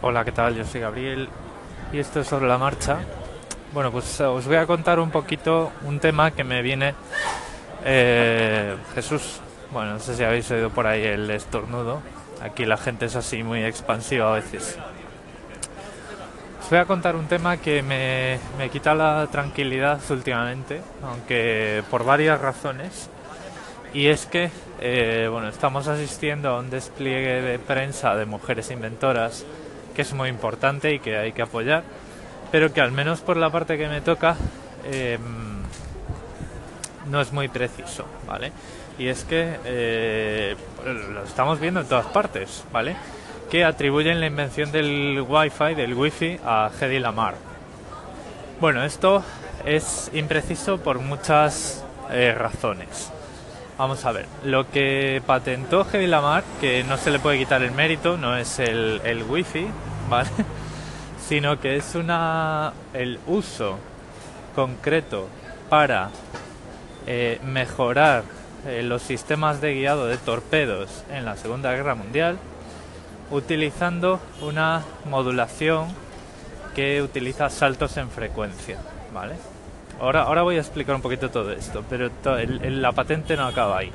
Hola, ¿qué tal? Yo soy Gabriel y esto es sobre la marcha. Bueno, pues os voy a contar un poquito un tema que me viene eh, Jesús. Bueno, no sé si habéis oído por ahí el estornudo. Aquí la gente es así muy expansiva a veces. Os voy a contar un tema que me, me quita la tranquilidad últimamente, aunque por varias razones. Y es que, eh, bueno, estamos asistiendo a un despliegue de prensa de mujeres inventoras que es muy importante y que hay que apoyar, pero que al menos por la parte que me toca em, no es muy preciso, ¿vale? Y es que eh, lo estamos viendo en todas partes, ¿vale? Que atribuyen la invención del Wi-Fi, del Wi-Fi, a Hedy Lamar. Bueno, esto es impreciso por muchas eh, razones. Vamos a ver, lo que patentó Hedy Lamar, que no se le puede quitar el mérito, no es el, el wifi, ¿vale? Sino que es una el uso concreto para eh, mejorar eh, los sistemas de guiado de torpedos en la Segunda Guerra Mundial utilizando una modulación que utiliza saltos en frecuencia, ¿vale? Ahora, ahora voy a explicar un poquito todo esto, pero la patente no acaba ahí.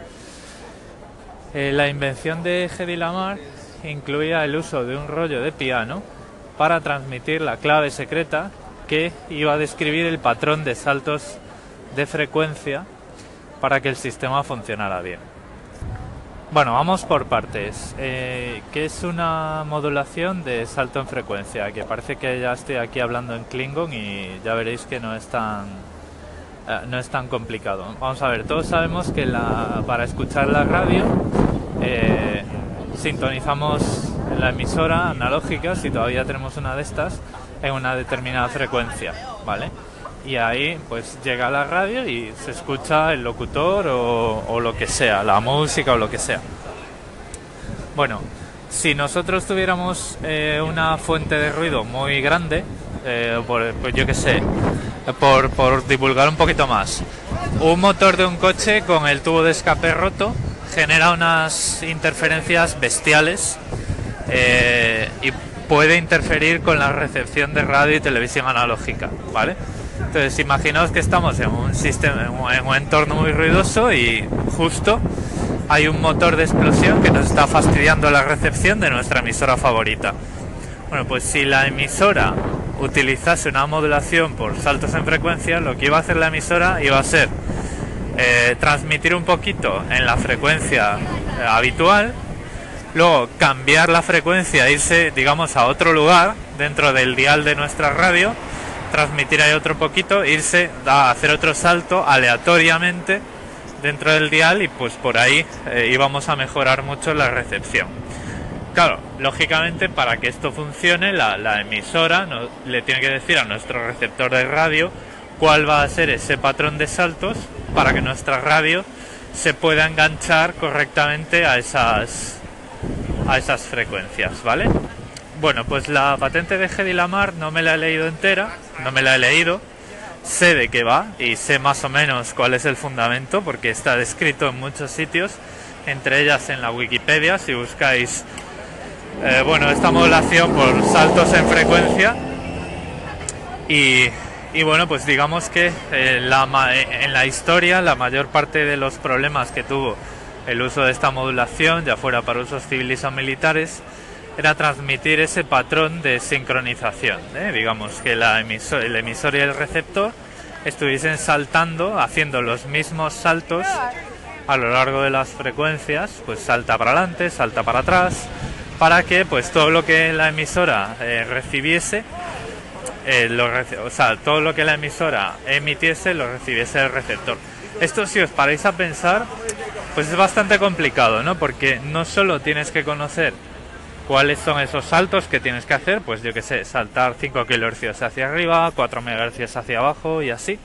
Eh, la invención de Hedy Lamar incluía el uso de un rollo de piano para transmitir la clave secreta que iba a describir el patrón de saltos de frecuencia para que el sistema funcionara bien. Bueno, vamos por partes. Eh, ¿Qué es una modulación de salto en frecuencia? Que parece que ya estoy aquí hablando en Klingon y ya veréis que no es tan eh, no es tan complicado. Vamos a ver, todos sabemos que la, para escuchar la radio eh, sintonizamos la emisora analógica, si todavía tenemos una de estas, en una determinada frecuencia, ¿vale? Y ahí pues llega la radio y se escucha el locutor o, lo que sea, la música o lo que sea. Bueno, si nosotros tuviéramos eh, una fuente de ruido muy grande, pues yo qué sé, por, por divulgar un poquito más. Un motor de un coche con el tubo de escape roto genera unas interferencias bestiales eh, y puede interferir con la recepción de radio y televisión analógica, ¿vale? Entonces, imaginaos que estamos en un sistema, en un entorno muy ruidoso y justo hay un motor de explosión que nos está fastidiando la recepción de nuestra emisora favorita. Bueno, pues si la emisora utilizase una modulación por saltos en frecuencia, lo que iba a hacer la emisora iba a ser eh, transmitir un poquito en la frecuencia eh, habitual, luego cambiar la frecuencia, irse, digamos, a otro lugar dentro del dial de nuestra radio, transmitir ahí otro poquito, irse a hacer otro salto aleatoriamente dentro del dial y pues por ahí eh, íbamos a mejorar mucho la recepción. Claro, lógicamente para que esto funcione la, emisora le tiene que decir a nuestro receptor de radio cuál va a ser ese patrón de saltos para que nuestra radio se pueda enganchar correctamente a esas a esas frecuencias, ¿vale? Bueno, pues la patente de Hedy Lamar no me la he leído entera, no me la he leído, sé de qué va y sé más o menos cuál es el fundamento porque está descrito en muchos sitios, entre ellas en la Wikipedia, si buscáis eh, bueno, esta modulación por saltos en frecuencia y, bueno, pues digamos que eh, en la historia la mayor parte de los problemas que tuvo el uso de esta modulación, ya fuera para usos civiles o militares, era transmitir ese patrón de sincronización, ¿eh? digamos que la el emisor y el receptor estuviesen saltando, haciendo los mismos saltos a lo largo de las frecuencias, pues salta para adelante, salta para atrás, para que pues todo lo que la emisora eh, recibiese, eh, o sea, todo lo que la emisora emitiese lo recibiese el receptor. Esto si os paráis a pensar, pues es bastante complicado, ¿no? Porque no solo tienes que conocer cuáles son esos saltos que tienes que hacer, pues yo que sé, saltar 5 kHz hacia arriba, 4 MHz hacia abajo y así,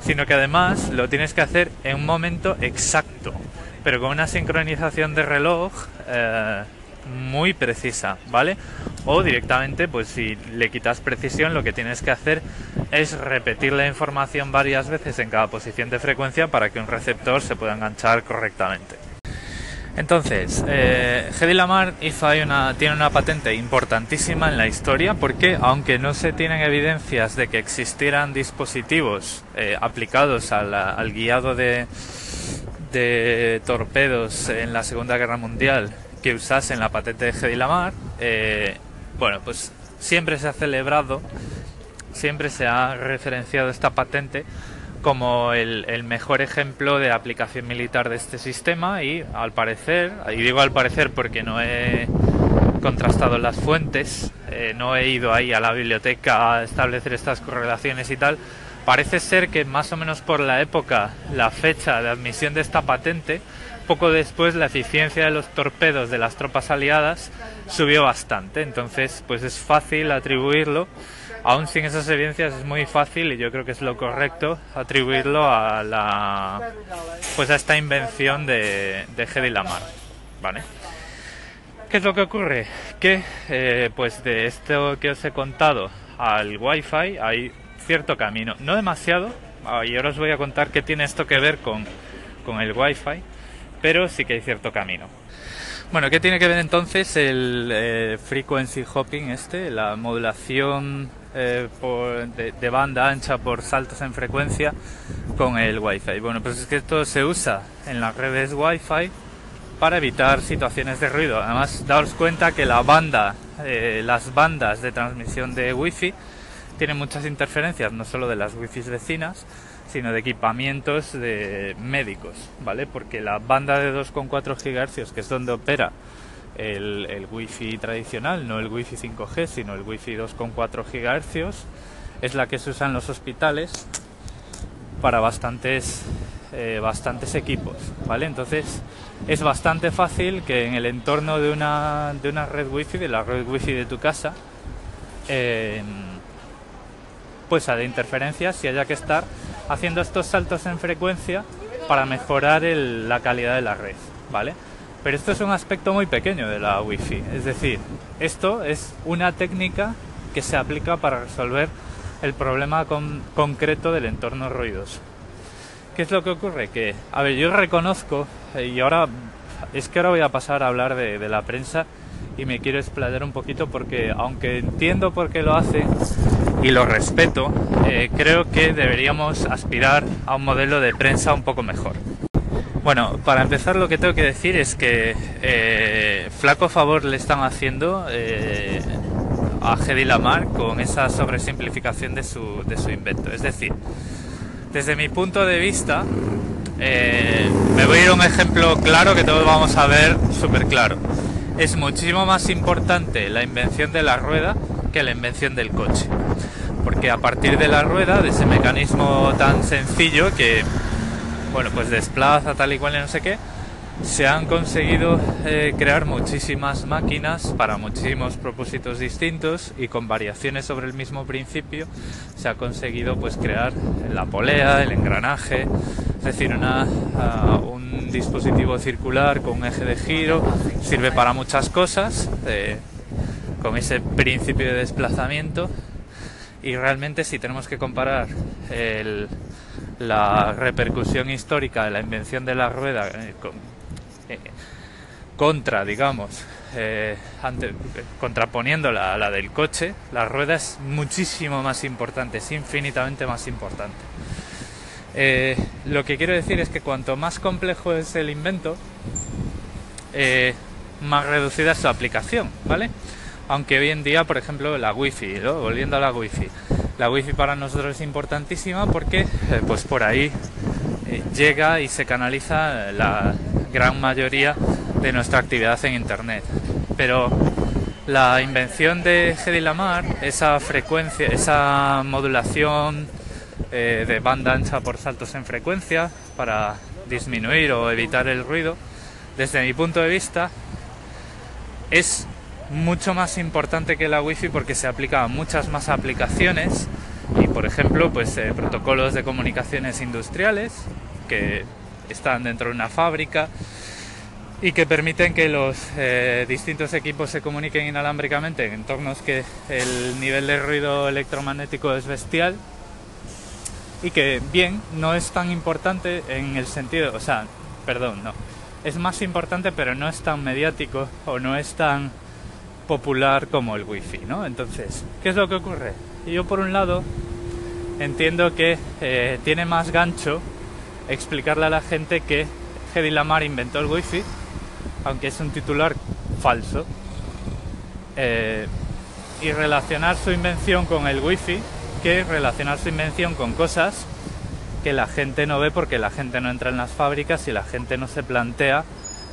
sino que además lo tienes que hacer en un momento exacto, pero con una sincronización de reloj eh, muy precisa, ¿vale? O directamente, pues si le quitas precisión, lo que tienes que hacer es repetir la información varias veces en cada posición de frecuencia para que un receptor se pueda enganchar correctamente. Entonces, eh, Hedy Lamar hizo una, tiene una patente importantísima en la historia porque, aunque no se tienen evidencias de que existieran dispositivos eh, aplicados al, guiado de, torpedos en la Segunda Guerra Mundial que usasen la patente de Hedy Lamar, eh, bueno, pues siempre se ha celebrado, siempre se ha referenciado esta patente como el, mejor ejemplo de aplicación militar de este sistema y al parecer, y digo al parecer porque no he contrastado las fuentes, eh, no he ido ahí a la biblioteca a establecer estas correlaciones y tal, parece ser que más o menos por la época, la fecha de admisión de esta patente, poco después la eficiencia de los torpedos de las tropas aliadas subió bastante, entonces pues es fácil atribuirlo. Aún sin esas evidencias es muy fácil y yo creo que es lo correcto atribuirlo a la pues a esta invención de, de Hedy Lamar vale ¿Qué es lo que ocurre? Que eh, pues de esto que os he contado al Wi-Fi hay cierto camino, no demasiado, y ahora os voy a contar qué tiene esto que ver con, con el Wi-Fi, pero sí que hay cierto camino. Bueno, ¿qué tiene que ver entonces el eh, frequency hopping este, la modulación eh, de, banda ancha por saltos en frecuencia con el Wi-Fi? Bueno, pues es que esto se usa en las redes Wi-Fi para evitar situaciones de ruido. Además, daos cuenta que la banda, eh, las bandas de transmisión de Wi-Fi tienen muchas interferencias, no solo de las Wi-Fi vecinas, sino de equipamientos de médicos, ¿vale? Porque la banda de 2,4 GHz, que es donde opera el, el Wi-Fi tradicional, no el Wi-Fi 5G, sino el Wi-Fi 2,4 GHz, es la que se usa en los hospitales para bastantes, eh, bastantes equipos, ¿vale? Entonces es bastante fácil que en el entorno de una, de una red Wi-Fi, de la red Wi-Fi de tu casa, eh, pues haya interferencias y haya que estar haciendo estos saltos en frecuencia para mejorar la calidad de la red, ¿vale? Pero esto es un aspecto muy pequeño de la Wi-Fi, es decir, esto es una técnica que se aplica para resolver el problema concreto del entorno ruidoso. ¿Qué es lo que ocurre? Que, a ver, yo reconozco, y ahora es que ahora voy a pasar a hablar de, de la prensa y me quiero explayar un poquito porque, aunque entiendo por qué lo hace, y lo respeto, eh, creo que deberíamos aspirar a un modelo de prensa un poco mejor. Bueno, para empezar lo que tengo que decir es que eh, flaco favor le están haciendo eh, a Hedy Lamar con esa sobresimplificación de su, de su invento. Es decir, desde mi punto de vista, me voy a ir a un ejemplo claro que todos vamos a ver súper claro. Es muchísimo más importante la invención de la rueda que la invención del coche. Porque a partir de la rueda, de ese mecanismo tan sencillo que, bueno, pues desplaza tal y cual y no sé qué, se han conseguido eh, crear muchísimas máquinas para muchísimos propósitos distintos y con variaciones sobre el mismo principio se ha conseguido pues crear la polea, el engranaje, es decir, una, ah, un dispositivo circular con un eje de giro, sirve para muchas cosas. Eh, con ese principio de desplazamiento y realmente si tenemos que comparar la repercusión histórica de la invención de la rueda eh, eh, contra, digamos, eh, contraponiéndola a la del coche, la rueda es muchísimo más importante, es infinitamente más importante. lo que quiero decir es que cuanto más complejo es el invento, más reducida es su aplicación, ¿vale? Aunque hoy en día, por ejemplo, la wifi, volviendo a la wifi, la wifi para nosotros es importantísima porque eh, pues por ahí eh, llega y se canaliza la gran mayoría de nuestra actividad en internet. Pero la invención de Hedy Lamar, esa frecuencia, esa modulación eh, de banda ancha por saltos en frecuencia para disminuir o evitar el ruido, desde mi punto de vista, es mucho más importante que la Wi-Fi porque se aplica a muchas más aplicaciones y por ejemplo pues eh, protocolos de comunicaciones industriales que están dentro de una fábrica y que permiten que los eh, distintos equipos se comuniquen inalámbricamente en entornos que el nivel de ruido electromagnético es bestial y que bien no es tan importante en el sentido, o sea, perdón, no, es más importante pero no es tan mediático o no es tan popular como el wifi, ¿no? Entonces, ¿qué es lo que ocurre? Yo por un lado entiendo que eh, tiene más gancho explicarle a la gente que Hedy Lamar inventó el wifi, aunque es un titular falso, eh, y relacionar su invención con el wifi que relacionar su invención con cosas que la gente no ve porque la gente no entra en las fábricas y la gente no se plantea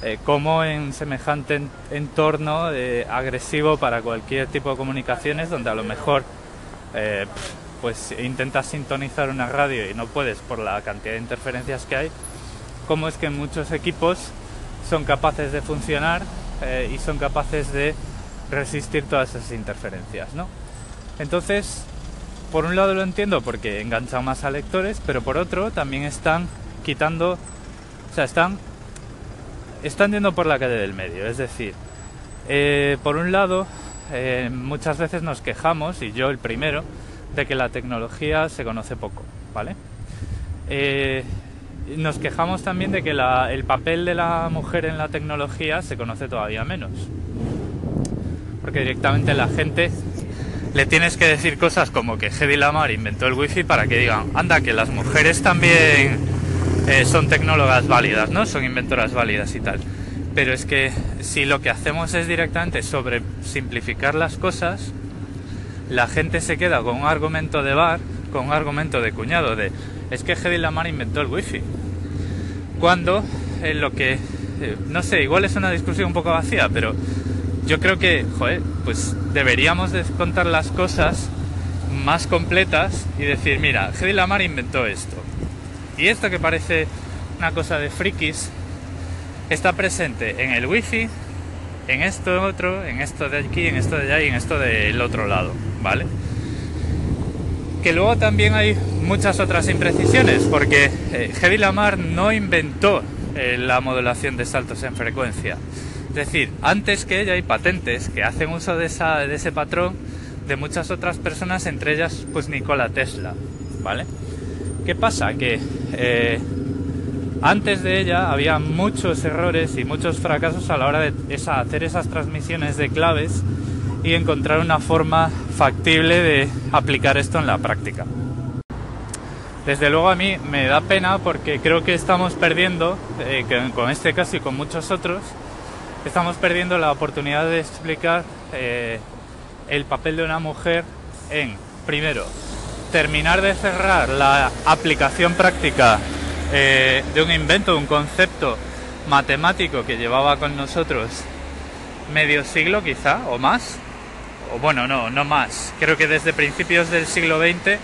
eh, cómo en semejante entorno eh, agresivo para cualquier tipo de comunicaciones donde a lo mejor eh, pues intentas sintonizar una radio y no puedes por la cantidad de interferencias que hay, cómo es que muchos equipos son capaces de funcionar y son capaces de resistir todas esas interferencias, ¿no? Entonces, por un lado lo entiendo porque enganchan más a lectores, pero por otro también están quitando, o sea, están, están yendo por la calle del medio. Es decir, eh, por un lado, eh, muchas veces nos quejamos, y yo el primero, de que la tecnología se conoce poco, ¿vale? Eh, nos quejamos también de que el papel de la mujer en la tecnología se conoce todavía menos. Porque directamente la gente le tienes que decir cosas como que Hedy Lamar inventó el wifi para que digan, anda, que las mujeres también eh, son tecnólogas válidas, ¿no? Son inventoras válidas y tal. Pero es que si lo que hacemos es directamente sobre simplificar las cosas, la gente se queda con un argumento de bar, con un argumento de cuñado de es que Hedy Lamar inventó el wifi. Cuando en lo que, eh, no sé, igual es una discusión un poco vacía, pero yo creo que, joder, pues deberíamos contar las cosas más completas y decir, mira, Hedy Lamar inventó esto. Y esto que parece una cosa de frikis está presente en el wifi, en esto otro, en esto de aquí, en esto de allá y en esto del otro lado, ¿vale? Que luego también hay muchas otras imprecisiones, porque eh, Lamar no inventó eh, la modulación de saltos en frecuencia. Es decir, antes que ella hay patentes que hacen uso de ese patrón de muchas otras personas, entre ellas pues Nikola Tesla, ¿vale? ¿Qué pasa? Que eh, antes de ella había muchos errores y muchos fracasos a la hora de hacer esas transmisiones de claves y encontrar una forma factible de aplicar esto en la práctica. Desde luego a mí me da pena porque creo que estamos perdiendo, eh, con este caso y con muchos otros, estamos perdiendo la oportunidad de explicar eh, el papel de una mujer en, primero, terminar de cerrar la aplicación práctica eh, de un invento, un concepto matemático que llevaba con nosotros medio siglo quizá o más, o bueno, no, no más, creo que desde principios del siglo XX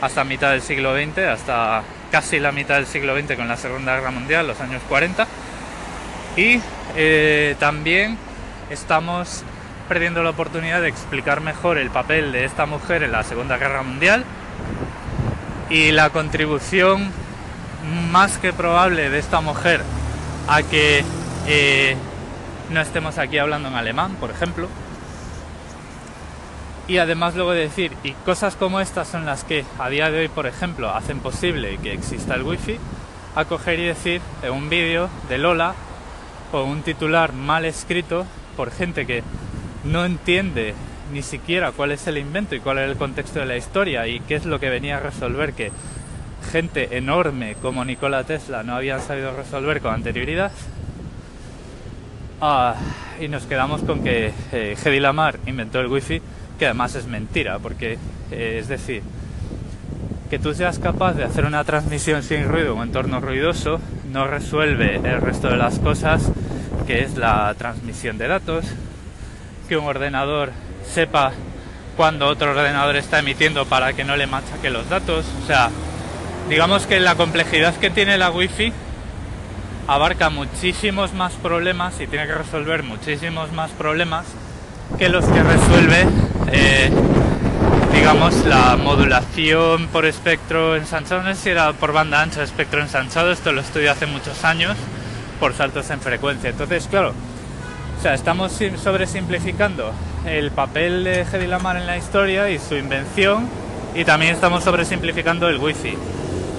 hasta mitad del siglo XX, hasta casi la mitad del siglo XX con la Segunda Guerra Mundial, los años 40, y eh, también estamos perdiendo la oportunidad de explicar mejor el papel de esta mujer en la Segunda Guerra Mundial y la contribución más que probable de esta mujer a que eh, no estemos aquí hablando en alemán, por ejemplo. Y además luego de decir, y cosas como estas son las que a día de hoy, por ejemplo, hacen posible que exista el wifi, a coger y decir en un vídeo de Lola o un titular mal escrito por gente que no entiende ni siquiera cuál es el invento y cuál es el contexto de la historia y qué es lo que venía a resolver que gente enorme como Nikola Tesla no habían sabido resolver con anterioridad. Ah, y nos quedamos con que eh, Hedy Lamar inventó el wifi, que además es mentira, porque eh, es decir, que tú seas capaz de hacer una transmisión sin ruido un entorno ruidoso no resuelve el resto de las cosas, que es la transmisión de datos, que un ordenador sepa cuando otro ordenador está emitiendo para que no le machaque los datos. O sea, digamos que la complejidad que tiene la Wi-Fi abarca muchísimos más problemas y tiene que resolver muchísimos más problemas que los que resuelve eh, digamos, la modulación por espectro ensanchado, no sé si era por banda ancha espectro ensanchado, esto lo estudié hace muchos años, por saltos en frecuencia. Entonces, claro, o sea, estamos sobresimplificando el papel de Hedy Lamar en la historia y su invención, y también estamos sobresimplificando el wifi.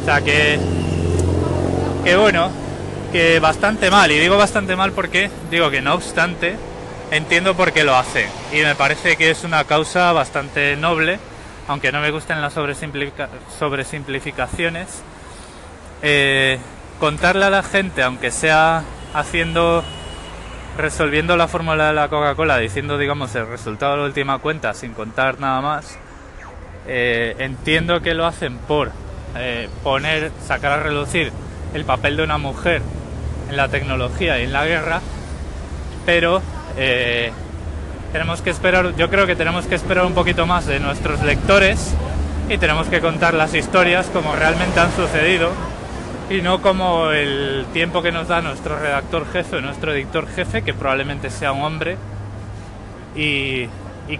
O sea que, bueno, que bastante mal, y digo bastante mal porque digo que no obstante entiendo por qué lo hace, y me parece que es una causa bastante noble, aunque no me gusten las sobresimplificaciones, eh, contarle a la gente, aunque sea haciendo resolviendo la fórmula de la Coca-Cola, diciendo, digamos, el resultado de la última cuenta sin contar nada más, eh, entiendo que lo hacen por eh, poner, sacar a relucir el papel de una mujer en la tecnología y en la guerra, pero eh, tenemos que esperar, yo creo que tenemos que esperar un poquito más de nuestros lectores y tenemos que contar las historias como realmente han sucedido y no como el tiempo que nos da nuestro redactor jefe, nuestro editor jefe, que probablemente sea un hombre, y,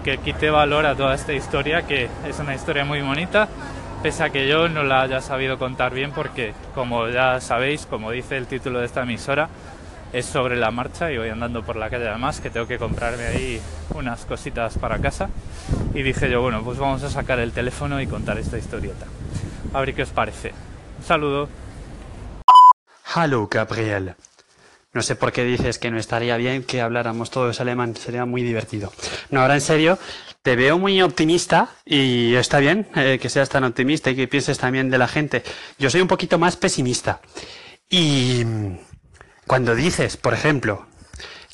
que quite valor a toda esta historia, que es una historia muy bonita, pese a que yo no la haya sabido contar bien, porque como ya sabéis, como dice el título de esta emisora, es sobre la marcha y voy andando por la calle además, que tengo que comprarme ahí unas cositas para casa. Y dije yo, bueno, pues vamos a sacar el teléfono y contar esta historieta. A ver qué os parece. Un saludo. Hallo, Gabriel. No sé por qué dices que no estaría bien que habláramos todos alemán, sería muy divertido. No, ahora en serio, te veo muy optimista y está bien eh, que seas tan optimista y que pienses también de la gente. Yo soy un poquito más pesimista. Y cuando dices, por ejemplo,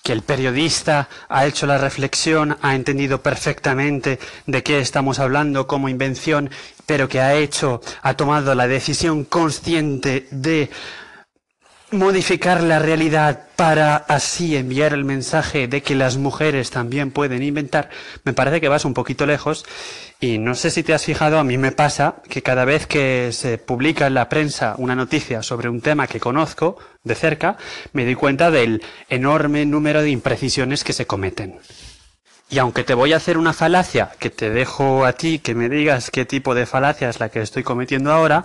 que el periodista ha hecho la reflexión, ha entendido perfectamente de qué estamos hablando como invención, pero que ha hecho, ha tomado la decisión consciente de modificar la realidad para así enviar el mensaje de que las mujeres también pueden inventar, me parece que vas un poquito lejos y no sé si te has fijado, a mí me pasa que cada vez que se publica en la prensa una noticia sobre un tema que conozco de cerca, me doy cuenta del enorme número de imprecisiones que se cometen. Y aunque te voy a hacer una falacia, que te dejo a ti que me digas qué tipo de falacia es la que estoy cometiendo ahora,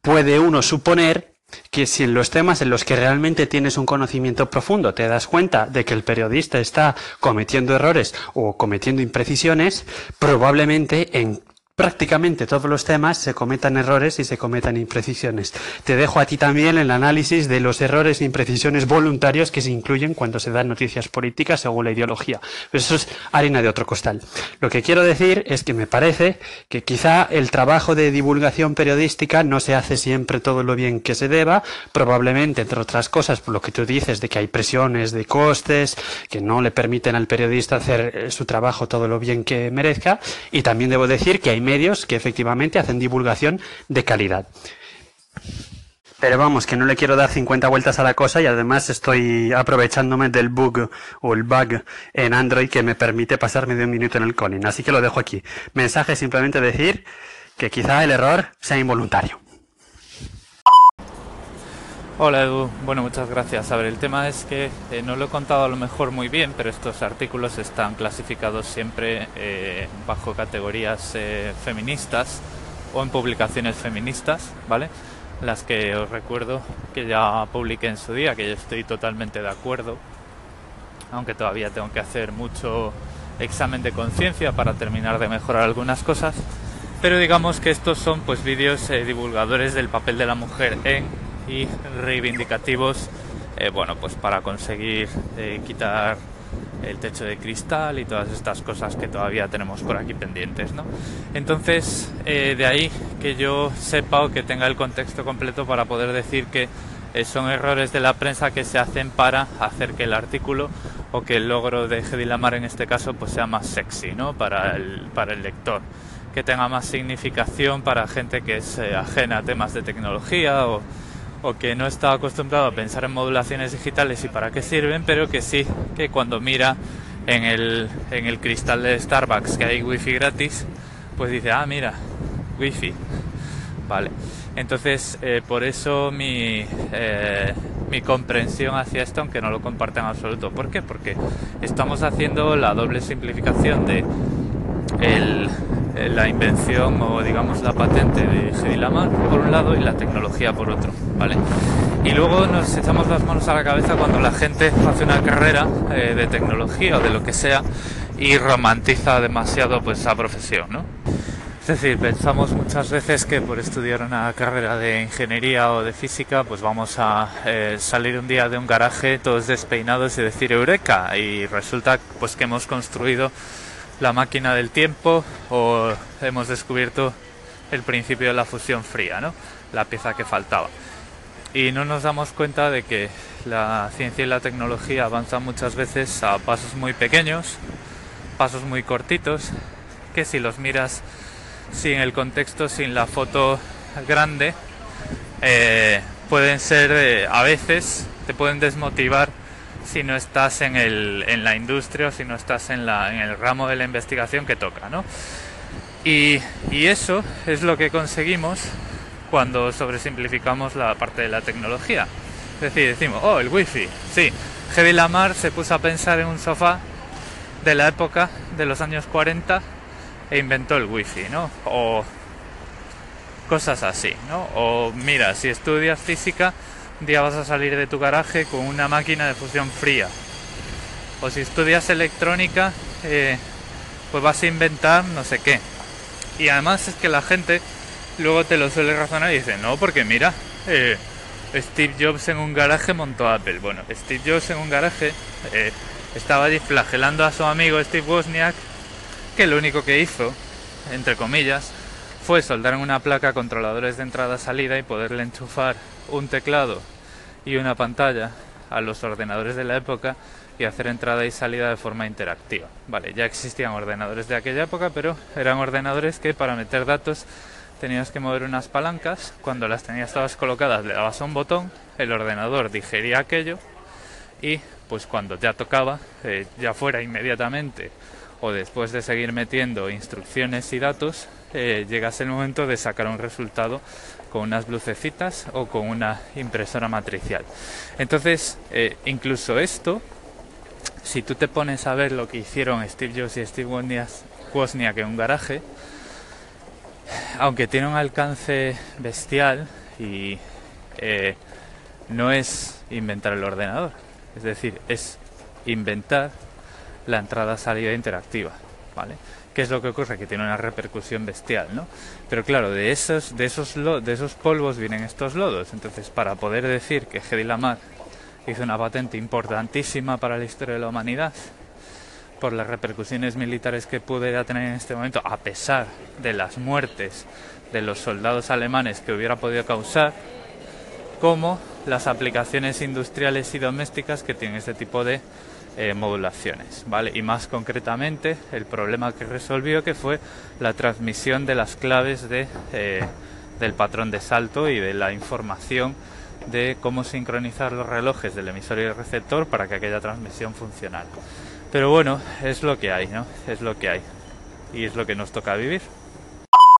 puede uno suponer que si en los temas en los que realmente tienes un conocimiento profundo te das cuenta de que el periodista está cometiendo errores o cometiendo imprecisiones, probablemente en prácticamente todos los temas se cometan errores y se cometan imprecisiones. Te dejo a ti también el análisis de los errores e imprecisiones voluntarios que se incluyen cuando se dan noticias políticas según la ideología. eso es harina de otro costal. Lo que quiero decir es que me parece que quizá el trabajo de divulgación periodística no se hace siempre todo lo bien que se deba, probablemente, entre otras cosas, por lo que tú dices de que hay presiones de costes que no le permiten al periodista hacer eh, su trabajo todo lo bien que merezca, y también debo decir que hay medios que efectivamente hacen divulgación de calidad. Pero vamos, que no le quiero dar 50 vueltas a la cosa y además estoy aprovechándome del bug o el bug en Android que me permite pasarme de un minuto en el calling. Así que lo dejo aquí. Mensaje simplemente decir que quizá el error sea involuntario. Hola Edu, bueno muchas gracias. A ver, el tema es que eh, no lo he contado a lo mejor muy bien, pero estos artículos están clasificados siempre eh, bajo categorías eh, feministas o en publicaciones feministas, ¿vale? Las que os recuerdo que ya publiqué en su día, que yo estoy totalmente de acuerdo, aunque todavía tengo que hacer mucho examen de conciencia para terminar de mejorar algunas cosas, pero digamos que estos son pues vídeos divulgadores del papel de la mujer en y reivindicativos, eh, bueno, pues para conseguir eh, quitar el techo de cristal y todas estas cosas que todavía tenemos por aquí pendientes, ¿no? Entonces, eh, de ahí que yo sepa o que tenga el contexto completo para poder decir que son errores de la prensa que se hacen para hacer que el artículo o que el logro de Hedy Lamar en este caso pues sea más sexy, ¿no? Para el, para el lector que tenga más significación para gente que es ajena a temas de tecnología o o que no está acostumbrado a pensar en modulaciones digitales y para qué sirven, pero que sí, que cuando mira en el, en el cristal de Starbucks que hay wifi gratis, pues dice, ah, mira, wifi. Vale. Entonces, eh, por eso mi, eh, mi comprensión hacia esto, aunque no lo comparten en absoluto. ¿Por qué? Porque estamos haciendo la doble simplificación de el, la invención o digamos la patente de Hedy por un lado y la tecnología por otro, ¿vale? Y luego nos echamos las manos a la cabeza cuando la gente hace una carrera eh, de tecnología o de lo que sea y romantiza demasiado pues esa profesión, ¿no? Es decir, pensamos muchas veces que por estudiar una carrera de ingeniería o de física, pues vamos a eh, salir un día de un garaje todos despeinados y decir eureka y resulta pues que hemos construido la máquina del tiempo o hemos descubierto el principio de la fusión fría, ¿no? La pieza que faltaba. Y no nos damos cuenta de que la ciencia y la tecnología avanzan muchas veces a pasos muy pequeños, pasos muy cortitos, que si los miras sin el contexto, sin la foto grande, eh, pueden ser eh, a veces, te pueden desmotivar si no estás en, el, en la industria o si no estás en, la, en el ramo de la investigación que toca. ¿no? Y, y eso es lo que conseguimos cuando sobresimplificamos la parte de la tecnología. Es decir, decimos, oh, el wifi, sí. Heavy Lamar se puso a pensar en un sofá de la época de los años 40 e inventó el wifi, ¿no? O cosas así, ¿no? O mira, si estudias física, un día vas a salir de tu garaje con una máquina de fusión fría. O si estudias electrónica, eh, pues vas a inventar no sé qué. Y además es que la gente luego te lo suele razonar y dice, no, porque mira, eh, Steve Jobs en un garaje montó Apple. Bueno, Steve Jobs en un garaje eh, estaba flagelando a su amigo Steve Wozniak que lo único que hizo, entre comillas, fue soldar en una placa controladores de entrada-salida y poderle enchufar un teclado y una pantalla a los ordenadores de la época y hacer entrada y salida de forma interactiva. Vale, ya existían ordenadores de aquella época, pero eran ordenadores que para meter datos tenías que mover unas palancas, cuando las tenías todas colocadas le dabas un botón, el ordenador digería aquello y pues cuando ya tocaba, eh, ya fuera inmediatamente o después de seguir metiendo instrucciones y datos, eh, el momento de sacar un resultado con unas lucecitas o con una impresora matricial. Entonces, eh, incluso esto, si tú te pones a ver lo que hicieron Steve Jobs y Steve Wozniak en un garaje, aunque tiene un alcance bestial y eh, no es inventar el ordenador, es decir, es inventar la entrada-salida interactiva, ¿vale? ¿Qué es lo que ocurre? Que tiene una repercusión bestial, ¿no? Pero claro, de esos, de esos, de esos polvos vienen estos lodos. Entonces, para poder decir que Hedy Lamar hizo una patente importantísima para la historia de la humanidad, por las repercusiones militares que pudiera tener en este momento, a pesar de las muertes de los soldados alemanes que hubiera podido causar, como las aplicaciones industriales y domésticas que tienen este tipo de eh, modulaciones, ¿vale? Y más concretamente el problema que resolvió que fue la transmisión de las claves de, eh, del patrón de salto y de la información de cómo sincronizar los relojes del emisor y el receptor para que aquella transmisión funcionara. Pero bueno, es lo que hay, ¿no? Es lo que hay. Y es lo que nos toca vivir.